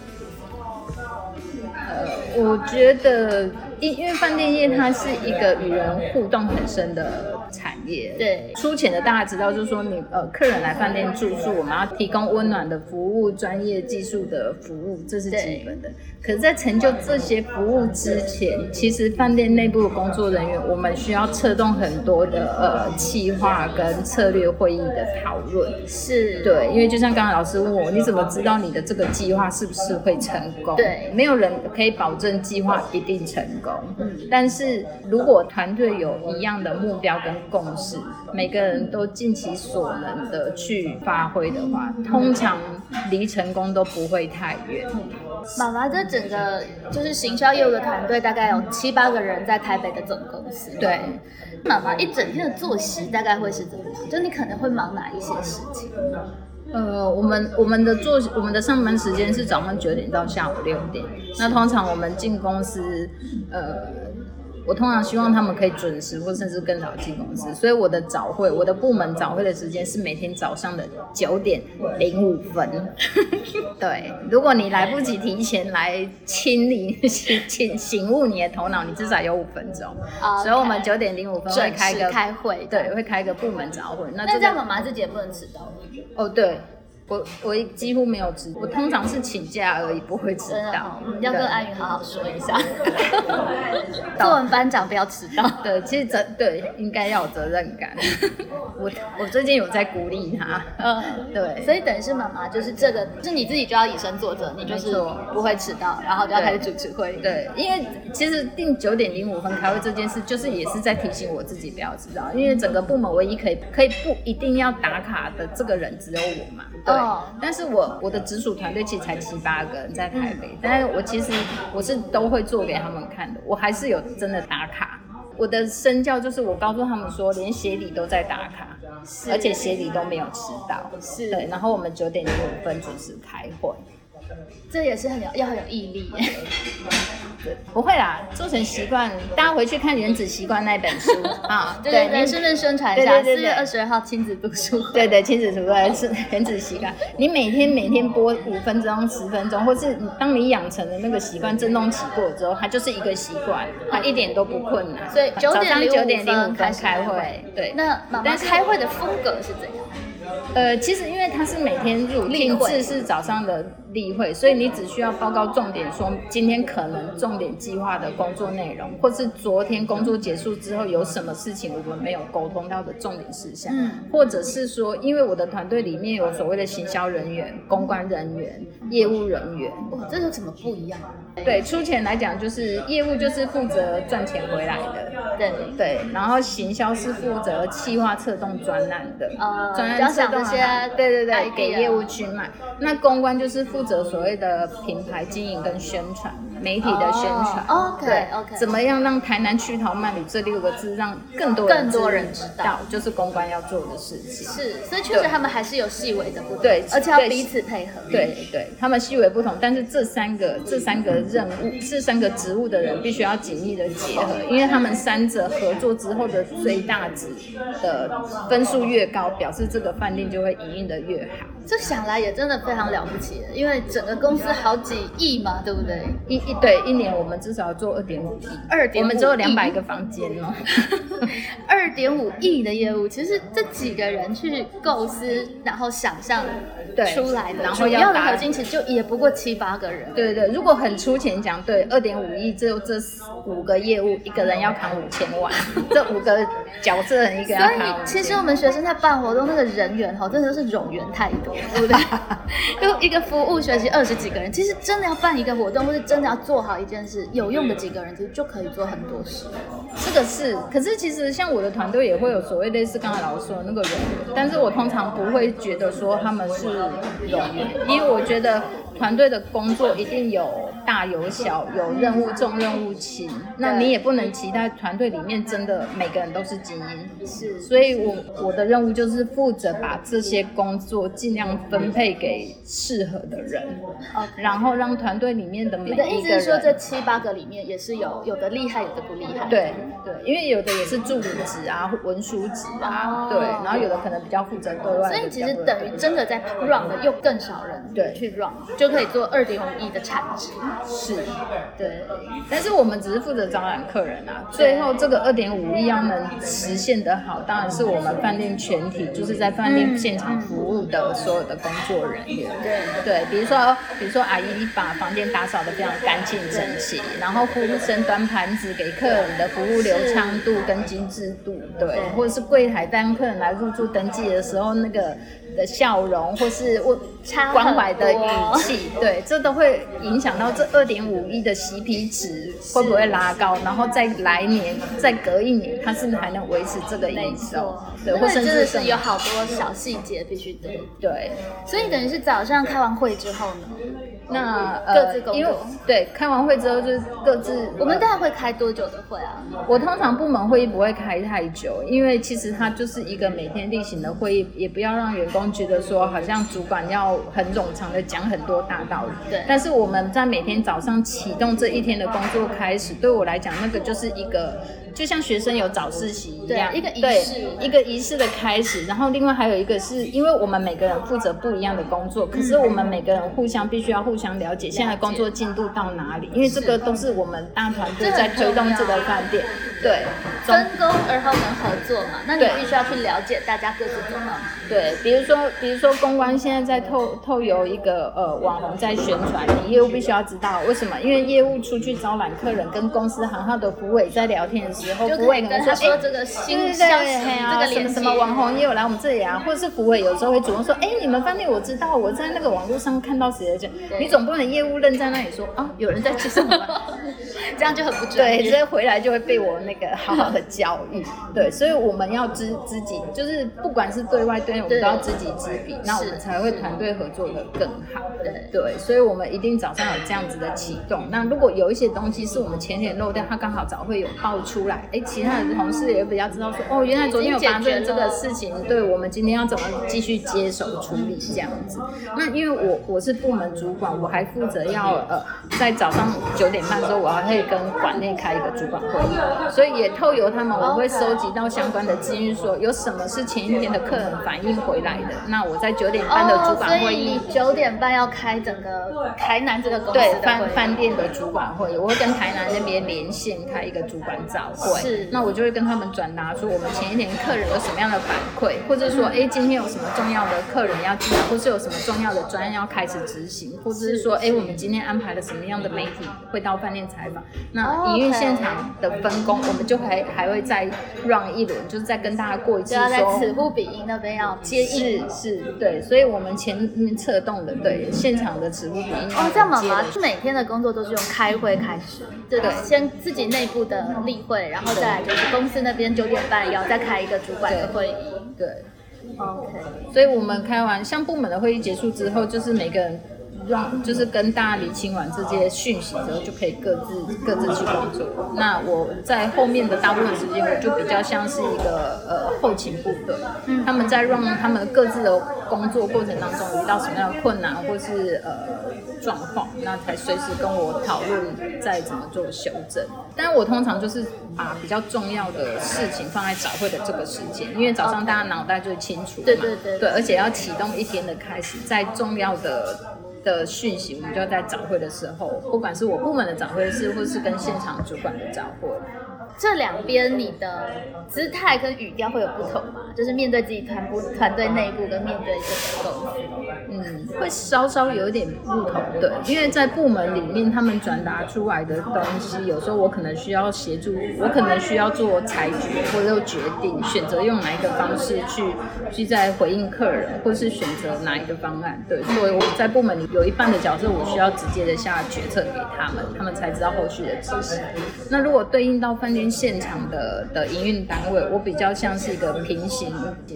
呃，我觉得因因为饭店业它是一个与人互动很深的产业，对粗浅的大家知道，就是说你呃客人来饭店住宿，我们要提供温暖的服务、专业技术的服务，这是基本的。可是，在成就这些服务之前，其实饭店内部的工作人员，我们需要策动很多的呃企划跟策略会议的讨论。是，对，因为就像刚刚老师问我，你怎么知道你的这个计划是不是会成功？对没有人可以保证计划一定成功。嗯，但是如果团队有一样的目标跟共识，每个人都尽其所能的去发挥的话，通常离成功都不会太远。妈妈这整个就是行销业务的团队，大概有七八个人在台北的总公司。对，妈妈一整天的作息大概会是怎么样？就你可能会忙哪一些事情？呃，我们我们的做我们的上班时间是早上九点到下午六点。那通常我们进公司，呃，我通常希望他们可以准时或甚至更早进公司。所以我的早会，我的部门早会的时间是每天早上的九点零五分。对，如果你来不及提前来清理、醒醒悟你的头脑，你至少有五分钟。所以我们九点零五分会开个开会。对，会开个部门早会。那这样妈妈自己也不能迟到。哦，对，我我几乎没有迟，我通常是请假而已，不会迟到。要跟对安宇好好说一下，作文班长不要迟到。对，其实责对应该要有责任感。我我最近有在鼓励他，嗯，对，所以等于是妈妈就是这个，是你自己就要以身作则，你就是不会迟到，然后就要开始主持会议。对，因为其实定九点零五分开会这件事，就是也是在提醒我自己不要迟到，因为整个部门唯一可以可以不一定要打卡的这个人只有我嘛。对，哦但是我我的直属团队其实才七八个人在台北，但是我其实我是都会做给他们看的，我还是有真的打卡。我的身教就是我告诉他们说，连协理都在打卡，而且协理都没有迟到。是对，然后我们九点零五分准时开会。这也是很有要很有毅力耶。不会啦，做成习惯。大家回去看《原子习惯》那本书 啊，对对对，你顺便宣传一下，四月二十二号亲子读书会。对对，亲子图对是原子习惯。你每天每天播五分钟、十分钟，或是你当你养成了那个习惯，震动起过之后，它就是一个习惯，它一点都不困难。所以九早上点零九点零五分分开会，对。那妈妈但是开会的风格是怎样？呃，其实因为它是每天入定例是早上的例会，所以你只需要报告重点，说今天可能重点计划的工作内容，或是昨天工作结束之后有什么事情我们没有沟通到的重点事项，嗯或者是说，因为我的团队里面有所谓的行销人员、公关人员、业务人员，哇，这有什么不一样？对，出钱来讲就是业务就是负责赚钱回来的。对，对，然后行销是负责企划策动专案的，呃专案策动这些啊对对对给业务去卖。那公关就是负责所谓的品牌经营跟宣传，媒体的宣传。哦，OK，对 OK 怎么样让台南区桃慢旅这六个字让更多人更多人知道道，就是公关要做的事情。是，所以确实他们还是有细微的不同，对对而且要彼此配合。对对，他们细微不同，但是这三个这三个任务，这三个职务的人必须要紧密的结合，因为他们三者合作之后的最大值的分数越高，表示这个饭店就会营运的越好。这想来也真的非常了不起，因为整个公司好几亿嘛，对不对？一一对一年我们至少要做二点五亿，二点我们只有亿两百个房间哦。二点五亿的业务，其实这几个人去构思，然后想象出来的，然后要的核心其实就也不过七八个人。对对，如果很粗浅讲，对，二点五亿，只有这五个业务，一个人要扛五千万，这五个角色人一个要所以其实我们学生在办活动，那个人员哈，真的是冗员太多，对不对？就一个服务学习二十几个人，其实真的要办一个活动，或是真的要做好一件事，有用的几个人，其实就可以做很多事。这个是，可是其实像我的团队也会有所谓类似刚才老师说的那个人，但是我通常不会觉得说他们是容易，因为我觉得团队的工作一定有大有小，有任务重任务轻，那你也不能期待团队里面真的每个人都是精英。是，所以我我的任务就是负责把这些工作尽量分配给适合的人，哦然后让团队里面的每你的意思是说，这。七八个里面也是有有的厉害，有的不厉害。对对，因为有的也是助理职啊、文书职啊，哦对，然后有的可能比较负责对外，所以其实等于真的在 run 的又更少人对去 run，就可以做二点五亿的产值。是，对。但是我们只是负责招揽客人啊，最后这个二点五亿要能实现得好，当然是我们饭店全体，就是在饭店现场服务的所有的工作人员。对对，比如说，比如说阿姨把房间打扫得非常干净整齐，然后服务生端盘子给客人的服务流畅度跟精致度，对，对或者是柜台当客人来入住登记的时候那个的笑容，或是问关怀的语气，对，这都会影响到这二点五亿的 CP 值会不会拉高，然后再来年再隔一年，它是不是还能维持这个没营收？，对，或甚至更真的是有好多小细节必须得。对。所以等于是早上开完会之后呢，那各自工作因为对开完会之后就是各自，我们大概会开多久的会啊？我通常部门会议不会开太久，因为其实它就是一个每天例行的会议，也不要让员工觉得说好像主管要很冗长的讲很多大道理。对但是我们在每天早上启动这一天的工作开始，对我来讲，那个就是一个就像学生有早自习一样，对一个仪式一个仪式的开始。然后另外还有一个是因为我们每个人负责不一样的工作，可是我们每个人互相必须要互相了解现在工作进度到哪里，因为这个都是我们大团队在推动这个饭店。对，分工而后能合作嘛。那你必须要去了解大家各自怎么。对，比如说，比如说公关现在在透透由一个呃网红在宣传，你业务必须要知道为什么？因为业务出去招揽客人，跟公司行号的服委在聊天的时候，就服委可能说，跟他说哎这个对新息，对，嘿啊这个什么什么网红也有来我们这里啊，或者是不会有时候会主动说，哎，你们饭店我知道，我在那个网络上看到谁谁谁，你总不能业务愣在那里说啊，有人在介绍我们。这样就很不专对，所以回来就会被我那个 好好的教育。对，所以我们要知知己，就是不管是对外对内，我们都要知己知彼，那我们才会团队合作的更好。对对，所以我们一定早上有这样子的启动。那如果有一些东西是我们前天漏掉，它刚好早会有爆出来，哎，其他的同事也比较知道说，哦，原来昨天有发生这个事情，对我们今天要怎么继续接手处理这样子。那因为我我是部门主管，我还负责要呃在早上九点半的时候，我还会跟馆内开一个主管会议，所以也透由他们，我会收集到相关的资讯，说有什么是前一天的客人反映回来的。那我在九点半的主管会议。九点半要开整个台南这个公司对饭饭店的主管会议，我会跟台南那边连线开一个主管早会，是。那我就会跟他们转达说我们前一天客人有什么样的反馈，或者说哎今天有什么重要的客人要进来，或是有什么重要的专案要开始执行，或者是说哎我们今天安排了什么样的媒体会到饭店采访，那哦营运现场的分工我们就还还会再 run 一轮，就是再跟大家过一次就要在说此部彼音那边要接应。是是，对，所以我们前面策动的对现场的职务比应哦，这样妈妈接的每天的工作都是用开会开始，就对先自己内部的例会，然后再来就是公司那边九点半也要再开一个主管的会议。对。OK，所以我们开完像部门的会议结束之后，就是每个人让就是跟大家理清完这些讯息之后，就可以各自各自去工作。那我在后面的大部分时间，我就比较像是一个呃后勤部队，他们在让他们各自的工作过程当中遇到什么样的困难或是呃状况，那才随时跟我讨论再怎么做修正。但我通常就是把比较重要的事情放在早会的这个时间，因为早上大家脑袋最清楚嘛，对对对对，而且要启动一天的开始，在重要的的讯息，我们就要在早会的时候，不管是我部门的早会是，或是跟现场主管的早会，这两边你的姿态跟语调会有不同吗？就是面对自己团部团队内部跟面对这个公司。嗯，会稍稍有一点不同，对，因为在部门里面，他们转达出来的东西，有时候我可能需要协助，我可能需要做裁决或者决定，选择用哪一个方式去去在回应客人，或是选择哪一个方案，对，所以我在部门里有一半的角色，我需要直接的下决策给他们，他们才知道后续的执行。那如果对应到饭店现场的的营运单位，我比较像是一个平行，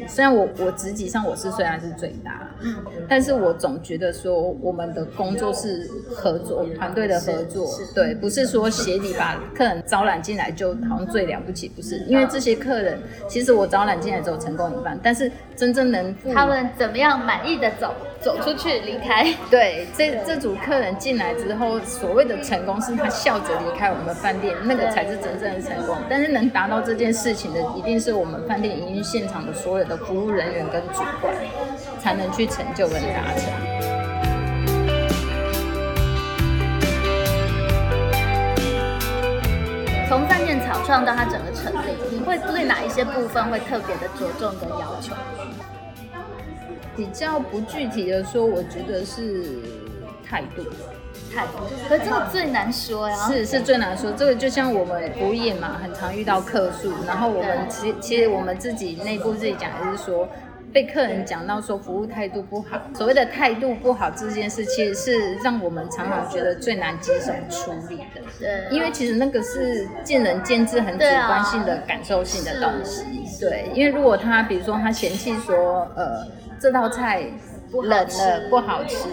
虽然我我职级上我是虽然是最大，嗯，但但是我总觉得说我们的工作是合作团队的合作，对，不是说鞋底把客人招揽进来就好像最了不起，不是，因为这些客人其实我招揽进来之后成功一半，但是真正能他们怎么样满意的走走出去离开？对，这这组客人进来之后，所谓的成功是他笑着离开我们的饭店，那个才是真正的成功。但是能达到这件事情的，一定是我们饭店营运现场的所有的服务人员跟主管，才能去成就跟达成。从饭店草创到它整个成立，你会对哪一些部分会特别的着重跟要求？比较不具体的说，我觉得是态度。态度，可这个最难说呀。是是最难说，这个就像我们服务业嘛，很常遇到客诉，然后我们其其实我们自己内部自己讲还是说。被客人讲到说服务态度不好，所谓的态度不好这件事，其实是让我们常常觉得最难接手处理的。对，因为其实那个是见仁见智、很主观性的、感受性的东西。对，因为如果他比如说他嫌弃说，呃，这道菜冷了不好吃，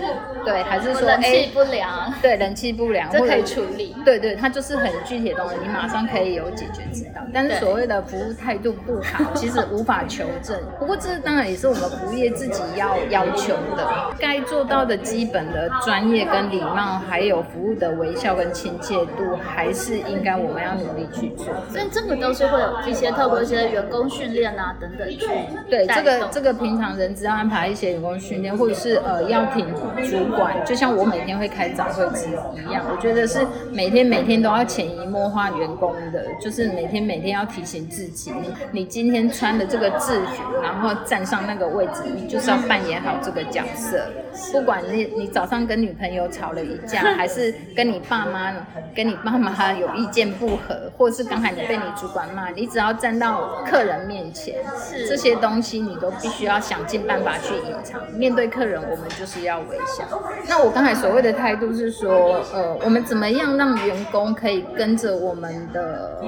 对，还是说冷气哎不良，对人气不良，这可以处理。对对，它就是很具体的东西，你马上可以有解决之道。但是所谓的服务态度不好，其实无法求证。不过这当然也是我们服务业自己要要求的，该做到的基本的专业跟礼貌，还有服务的微笑跟亲切度，还是应该我们要努力去做。所以这个都是会有一些透过一些员工训练啊等等去对，这个这个平常人资要安排一些员工训练。天，或者是呃要挺主管，就像我每天会开早会之一样，我觉得是每天每天都要潜移默化员工的，就是每天每天要提醒自己，你你今天穿的这个制服，然后站上那个位置，你就是要扮演好这个角色，不管你你早上跟女朋友吵了一架，还是跟你爸妈跟你爸妈有意见不合，或者是刚才你被你主管骂，你只要站到客人面前，是。这些东西你都必须要想尽办法去隐藏。面对客人，我们就是要微笑。那我刚才所谓的态度是说，呃，我们怎么样让员工可以跟着我们的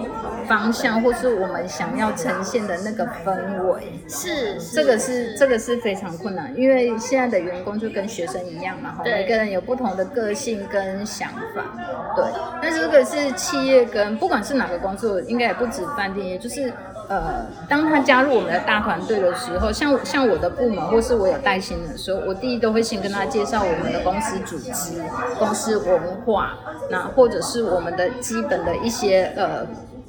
方向，或是我们想要呈现的那个氛围。是这个是这个是非常困难，因为现在的员工就跟学生一样嘛，哈，每个人有不同的个性跟想法，对。但是这个是企业跟不管是哪个工作，应该也不止饭店也，就是呃，当他加入我们的大团队的时候，像像我的部门或是我有带薪的时候，我第一都会先跟他介绍我们的公司组织、公司文化，那或者是我们的基本的一些呃。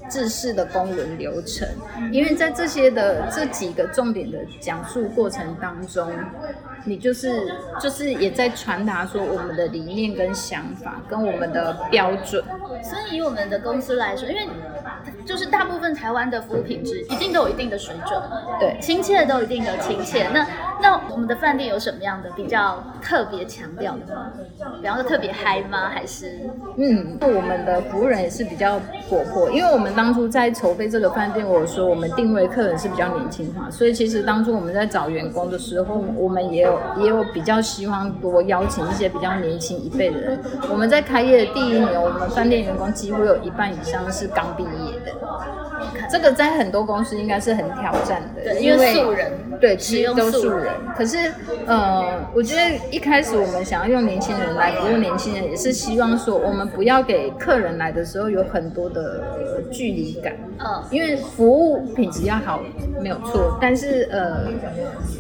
制式的公文流程，因为在这些的这几个重点的讲述过程当中，你就是就是也在传达说我们的理念跟想法跟我们的标准。所以以我们的公司来说，因为就是大部分台湾的服务品质一定都有一定的水准，对亲切都有一定的亲切。那那我们的饭店有什么样的比较特别强调的吗？比方说特别嗨吗？还是嗯，我们的服务人也是比较活泼，因为我们当初在筹备这个饭店，我说我们定位客人是比较年轻化，所以其实当初我们在找员工的时候，我们也有也有比较希望多邀请一些比较年轻一辈的人。我们在开业的第一年，我们饭店员工几乎有一半以上是刚毕业的，这个在很多公司应该是很挑战的，对，因为素人对，使其实都用素人。可是，呃，我觉得一开始我们想要用年轻人来服务年轻人，也是希望说，我们不要给客人来的时候有很多的呃距离感。嗯因为服务品质要好没有错，但是呃，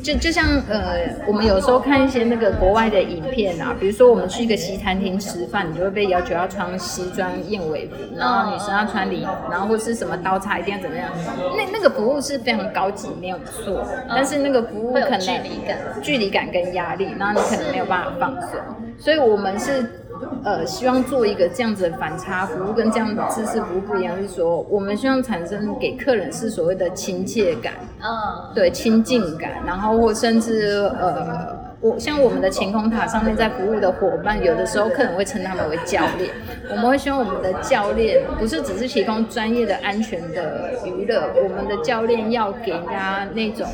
就就像呃，我们有时候看一些那个国外的影片啊，比如说我们去一个西餐厅吃饭，你就会被要求要穿西装燕尾服，然后女生要穿礼服，然后或是什么刀叉一定要怎么样，那那个服务是非常高级，没有错，但是那个服务可能距离感。距离感跟压力，然后你可能没有办法放松，所以我们是呃希望做一个这样子的反差服务，跟这样的知识服务不一样，是说我们希望产生给客人是所谓的亲切感，嗯对亲近感，然后或甚至呃。我像我们的晴空塔上面在服务的伙伴，有的时候客人会称他们为教练。我们会希望我们的教练不是只是提供专业的、安全的娱乐，我们的教练要给人家那种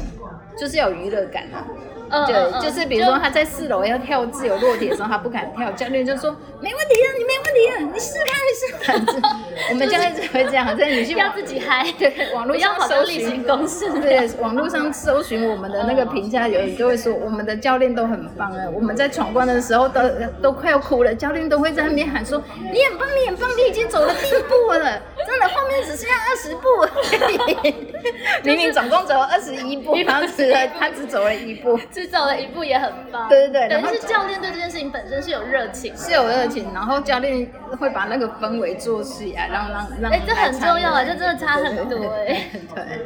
就是要有娱乐感啊。对，就是比如说他在四楼要跳自由落体的时候，他不敢跳，教练就说没问题啊，你没问题啊，你试看你试看。我们教练只会这样，真的你去要自己嗨，对网络上搜寻行公式。对，网络上搜寻我们的那个评价，有人就会说我们的教练都很棒啊。我们在闯关的时候都 都快要哭了，教练都会在那边喊说：“你很棒，你很棒，你已经走了第一步了，真的，后面只剩下二十步而已。”明明总共走了二十一步，然后只他只走了一步，只走了一步也很棒。对对对等于是教练对这件事情本身是有热情。是有热情，然后教练会把那个氛围做起来，让让让。哎，这很重要啊，这真的差很多哎。对，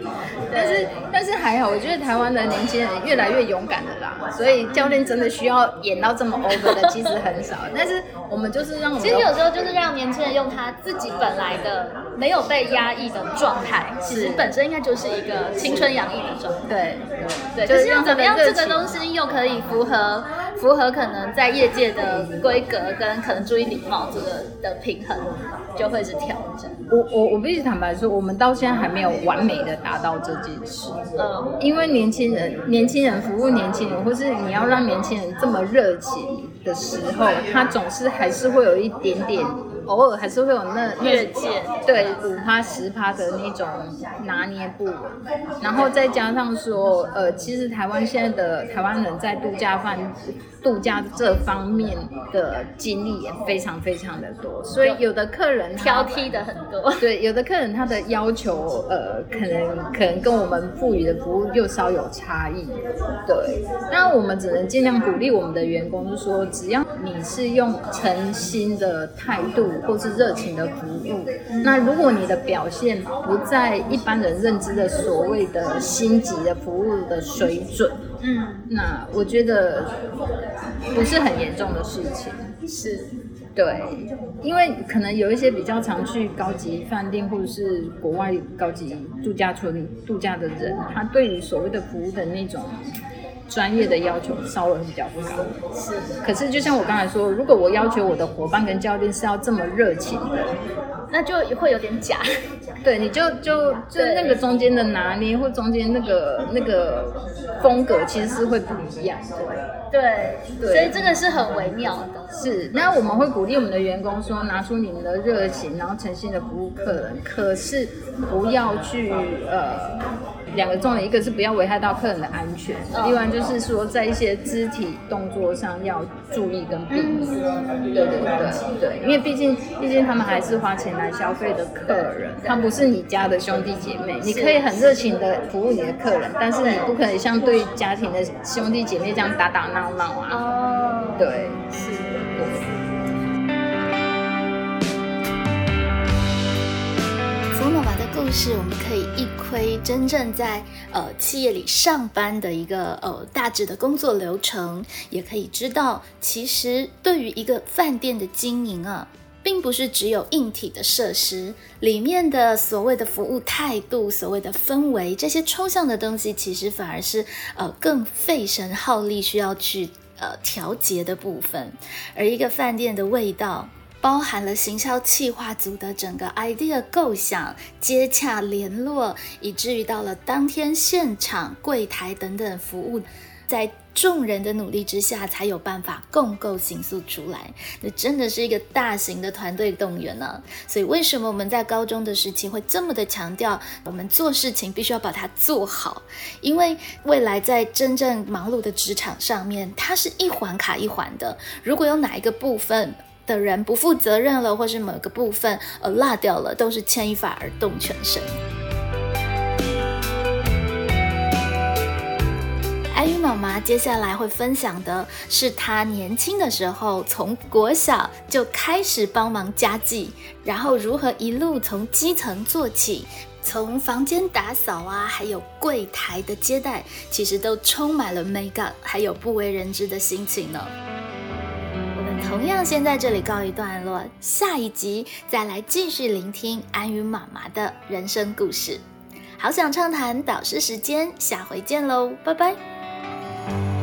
但是但是还好，我觉得台湾的年轻人越来越勇敢了啦，所以教练真的需要演到这么 over 的其实很少，但是我们就是让我们其实有时候就是让年轻人用他自己本来的没有被压抑的状态，其实本身应该就是一个青春洋溢的状态。对对，就就是是要怎么样这个热情东西又可以符合符合可能在业界的规格跟可能注意礼貌这个的平衡，就会是调整。我我我必须坦白说，我们到现在还没有完美的达到这件事。嗯，因为年轻人，年轻人服务年轻人，或是你要让年轻人这么热情的时候，他总是还是会有一点点，偶尔还是会有那那越界对五趴十趴的那种拿捏不稳，然后再加上说，呃，其实台湾现在的台湾人在度假饭度假这方面的经历也非常非常的多，所以有的客人挑剔的很多。对，有的客人他的要求，呃，可能可能跟我们赋予的服务又稍有差异。对，那我们只能尽量鼓励我们的员工，就说，只要你是用诚心的态度或是热情的服务，那如果你的表现不在一般人认知的所谓的星级的服务的水准，嗯，那我觉得不是很严重的事情。是，对，因为可能有一些比较常去高级饭店或者是国外高级度假村度假的人，他对于所谓的服务的那种。专业的要求稍微比较高，是。可是就像我刚才说，如果我要求我的伙伴跟教练是要这么热情的，那就会有点假。对，你就就就那个中间的拿捏或中间那个那个风格其实是会不一样。对，所以这个是很微妙的。是，那我们会鼓励我们的员工说，拿出你们的热情，然后诚心的服务客人。可是不要去呃。两个重点，一个是不要危害到客人的安全，另外就是说在一些肢体动作上要注意跟避免。对对对对，因为毕竟毕竟他们还是花钱来消费的客人，他不是你家的兄弟姐妹。你可以很热情的服务你的客人，但是你不可以像对家庭的兄弟姐妹这样打打闹闹啊。哦，对，故事我们可以一窥真正在呃企业里上班的一个呃大致的工作流程，也可以知道，其实对于一个饭店的经营啊，并不是只有硬体的设施里面的所谓的服务态度、所谓的氛围这些抽象的东西，其实反而是呃更费神耗力需要去呃调节的部分，而一个饭店的味道。包含了行销企划组的整个 idea 构想、接洽联络，以至于到了当天现场柜台等等服务，在众人的努力之下，才有办法共构形塑出来。那真的是一个大型的团队动员呢。所以为什么我们在高中的时期会这么的强调，我们做事情必须要把它做好？因为未来在真正忙碌的职场上面，它是一环卡一环的。如果有哪一个部分，的人不负责任了，或是某个部分呃落掉了，都是牵一发而动全身。艾雨妈妈接下来会分享的是她年轻的时候，从国小就开始帮忙家计，然后如何一路从基层做起，从房间打扫啊，还有柜台的接待，其实都充满了美感，还有不为人知的心情呢。同样，先在这里告一段落，下一集再来继续聆听安与妈妈的人生故事。好想畅谈导师时间，下回见喽，拜拜。